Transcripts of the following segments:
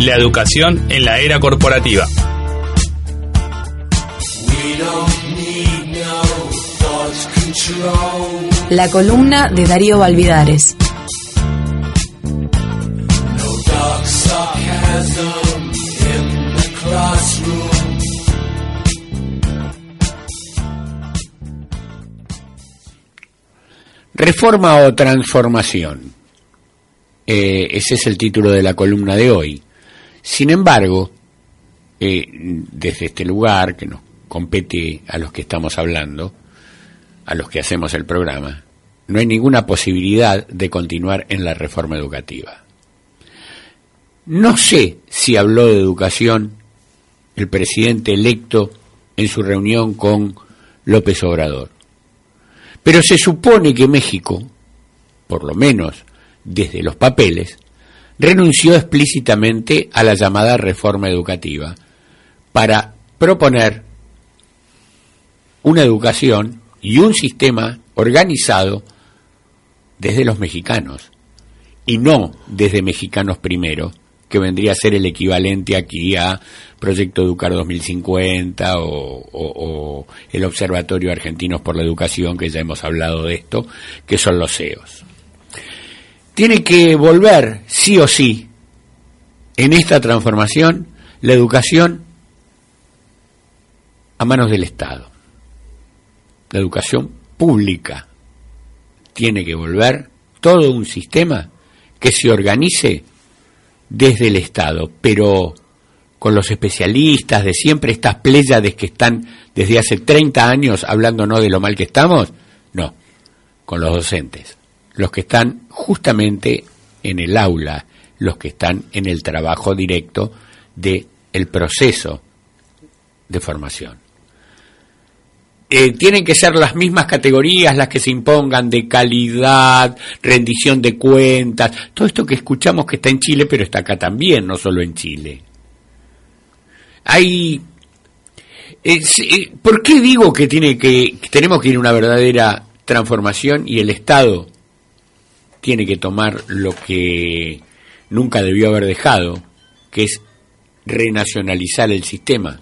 La educación en la era corporativa. La columna de Darío Valvidares. Reforma o transformación. Eh, ese es el título de la columna de hoy. Sin embargo, eh, desde este lugar que nos compete a los que estamos hablando, a los que hacemos el programa, no hay ninguna posibilidad de continuar en la reforma educativa. No sé si habló de educación el presidente electo en su reunión con López Obrador. Pero se supone que México, por lo menos desde los papeles, renunció explícitamente a la llamada reforma educativa para proponer una educación y un sistema organizado desde los mexicanos y no desde mexicanos primero, que vendría a ser el equivalente aquí a Proyecto Educar 2050 o, el Observatorio Argentinos por la Educación, que ya hemos hablado de esto, que son los CEOs. Tiene que volver, sí o sí, en esta transformación, la educación a manos del Estado. La educación pública tiene que volver todo un sistema que se organice desde el Estado, pero con los especialistas de siempre, estas pléyades que están desde hace 30 años hablándonos de lo mal que estamos, no, con los docentes, los que están justamente en el aula, los que están en el trabajo directo de el proceso de formación. Eh, tienen que ser las mismas categorías las que se impongan de calidad, rendición de cuentas, todo esto que escuchamos que está en Chile, pero está acá también, no solo en Chile. Hay eh, ¿Por qué digo que tiene que tenemos que ir a una verdadera transformación y el Estado tiene que tomar lo que nunca debió haber dejado, que es renacionalizar el sistema?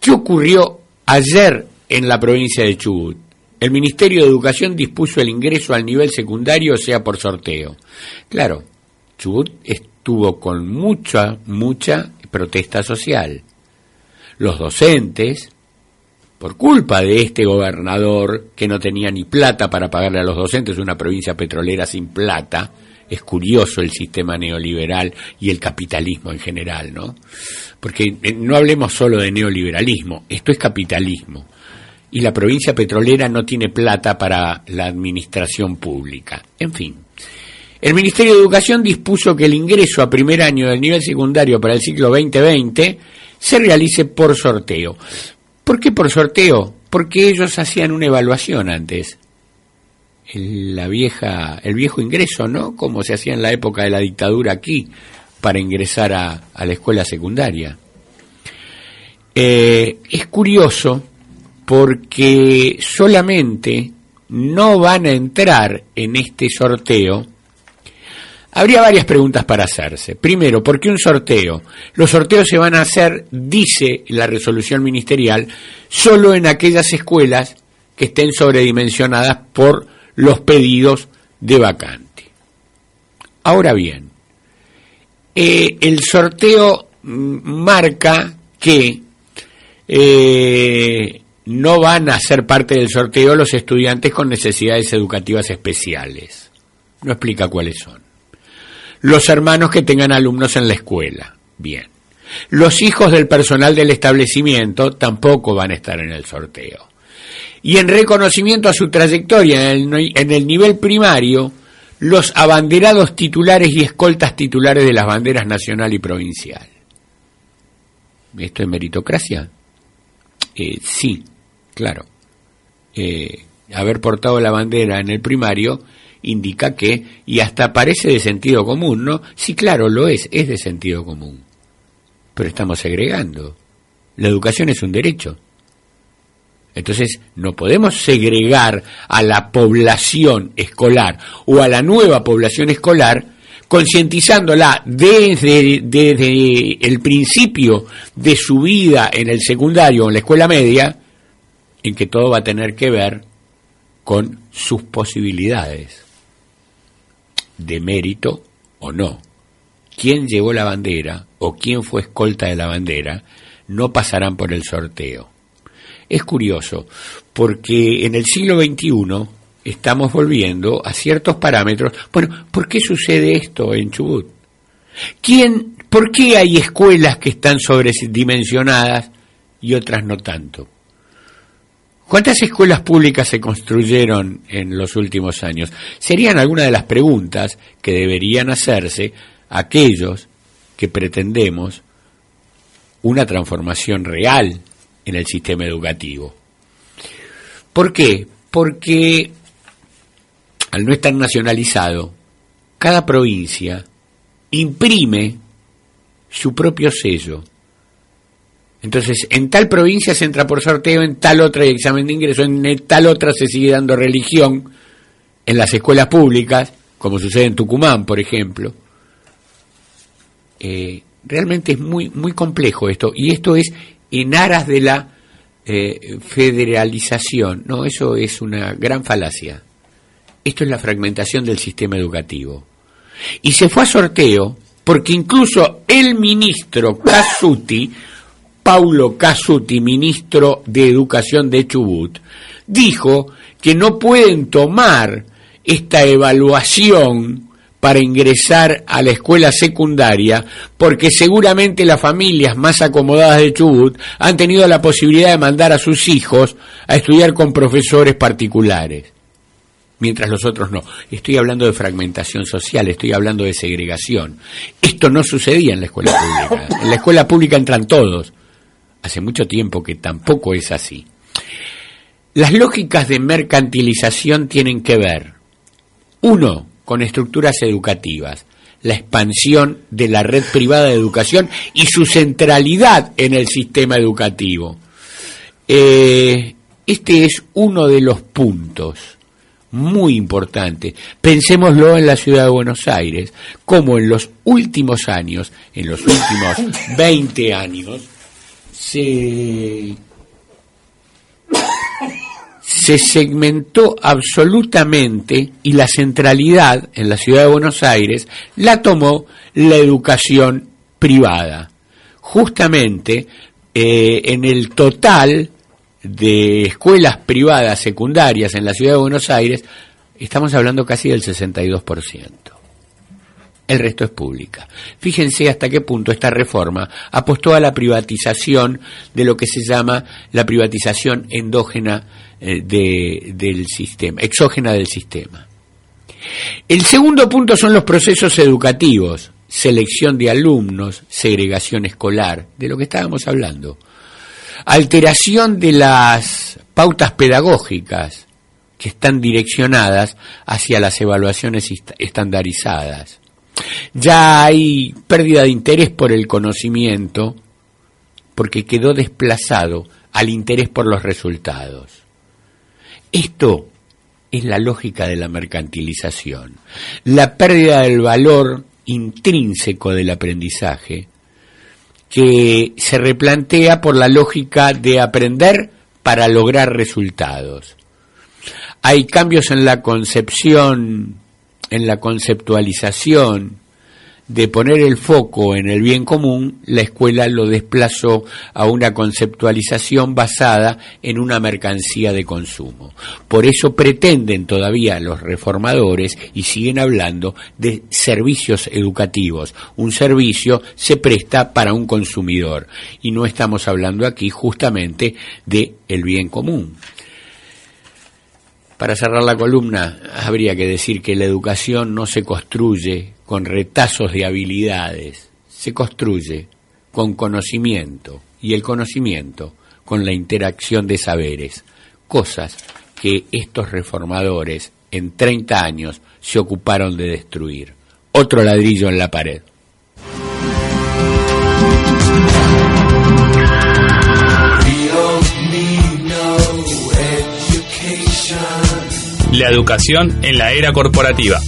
¿Qué ocurrió ayer en la provincia de Chubut. El Ministerio de Educación dispuso el ingreso al nivel secundario, sea por sorteo. Claro, Chubut estuvo con mucha, mucha protesta social. Los docentes, por culpa de este gobernador que no tenía ni plata para pagarle a los docentes, una provincia petrolera sin plata, es curioso el sistema neoliberal y el capitalismo en general, ¿no? Porque eh, no hablemos solo de neoliberalismo, esto es capitalismo y la provincia petrolera no tiene plata para la administración pública. En fin. El Ministerio de Educación dispuso que el ingreso a primer año del nivel secundario para el ciclo 2020 se realice por sorteo. ¿Por qué por sorteo? Porque ellos hacían una evaluación antes. El, la vieja, el viejo ingreso, ¿no? Como se hacía en la época de la dictadura aquí para ingresar a, la escuela secundaria. Eh, es curioso porque solamente no van a entrar en este sorteo, habría varias preguntas para hacerse. Primero, ¿por qué un sorteo? Los sorteos se van a hacer, dice la resolución ministerial, solo en aquellas escuelas que estén sobredimensionadas por los pedidos de vacante. Ahora bien, eh, el sorteo marca que eh, no van a ser parte del sorteo los estudiantes con necesidades educativas especiales. No explica cuáles son. Los hermanos que tengan alumnos en la escuela. Bien. Los hijos del personal del establecimiento tampoco van a estar en el sorteo. Y en reconocimiento a su trayectoria en el, en el nivel primario, los abanderados titulares y escoltas titulares de las banderas nacional y provincial. ¿Esto es meritocracia? Eh, sí, claro. Eh, haber portado la bandera en el primario indica que, y hasta parece de sentido común, ¿no? Sí, claro, lo es, es de sentido común. Pero estamos segregando. La educación es un derecho. Entonces, no podemos segregar a la población escolar o a la nueva población escolar concientizándola desde, desde el principio de su vida en el secundario o en la escuela media, en que todo va a tener que ver con sus posibilidades de mérito o no. Quién llevó la bandera o quién fue escolta de la bandera no pasarán por el sorteo. Es curioso, porque en el siglo XXI estamos volviendo a ciertos parámetros. Bueno, ¿por qué sucede esto en Chubut? ¿Quién, ¿Por qué hay escuelas que están sobredimensionadas y otras no tanto? ¿Cuántas escuelas públicas se construyeron en los últimos años? Serían algunas de las preguntas que deberían hacerse aquellos que pretendemos una transformación real en el sistema educativo. ¿Por qué? Porque al no estar nacionalizado, cada provincia imprime su propio sello entonces, en tal provincia se entra por sorteo, en tal otra hay examen de ingreso, en tal otra se sigue dando religión, en las escuelas públicas, como sucede en Tucumán, por ejemplo. Eh, realmente es muy, muy complejo esto, y esto es en aras de la eh, federalización. No, eso es una gran falacia. Esto es la fragmentación del sistema educativo. Y se fue a sorteo porque incluso el ministro Casuti Paulo Casuti, ministro de Educación de Chubut, dijo que no pueden tomar esta evaluación para ingresar a la escuela secundaria, porque seguramente las familias más acomodadas de Chubut han tenido la posibilidad de mandar a sus hijos a estudiar con profesores particulares, mientras los otros no. Estoy hablando de fragmentación social, estoy hablando de segregación. Esto no sucedía en la escuela pública. En la escuela pública entran todos hace mucho tiempo que tampoco es así. Las lógicas de mercantilización tienen que ver, uno, con estructuras educativas, la expansión de la red privada de educación y su centralidad en el sistema educativo. Eh, este es uno de los puntos muy importantes. Pensémoslo en la ciudad de Buenos Aires, como en los últimos años, en los últimos 20 años, se, se segmentó absolutamente y la centralidad en la ciudad de Buenos Aires la tomó la educación privada. Justamente eh, en el total de escuelas privadas secundarias en la ciudad de Buenos Aires, estamos hablando casi del 62% el resto es pública. Fíjense hasta qué punto esta reforma apostó a la privatización de lo que se llama la privatización endógena eh, del sistema, exógena del sistema. El segundo punto son los procesos educativos, selección de alumnos, segregación escolar, de lo que estábamos hablando, alteración de las pautas pedagógicas que están direccionadas hacia las evaluaciones estandarizadas, ya hay pérdida de interés por el conocimiento porque quedó desplazado al interés por los resultados. Esto es la lógica de la mercantilización, la pérdida del valor intrínseco del aprendizaje que se replantea por la lógica de aprender para lograr resultados. Hay cambios en la concepción en la conceptualización de poner el foco en el bien común, la escuela lo desplazó a una conceptualización basada en una mercancía de consumo. Por eso pretenden todavía los reformadores y siguen hablando de servicios educativos. Un servicio se presta para un consumidor y no estamos hablando aquí justamente de el bien común. Para cerrar la columna, habría que decir que la educación no se construye con retazos de habilidades, se construye con conocimiento y el conocimiento con la interacción de saberes, cosas que estos reformadores en 30 años se ocuparon de destruir. Otro ladrillo en la pared. La educación en la era corporativa.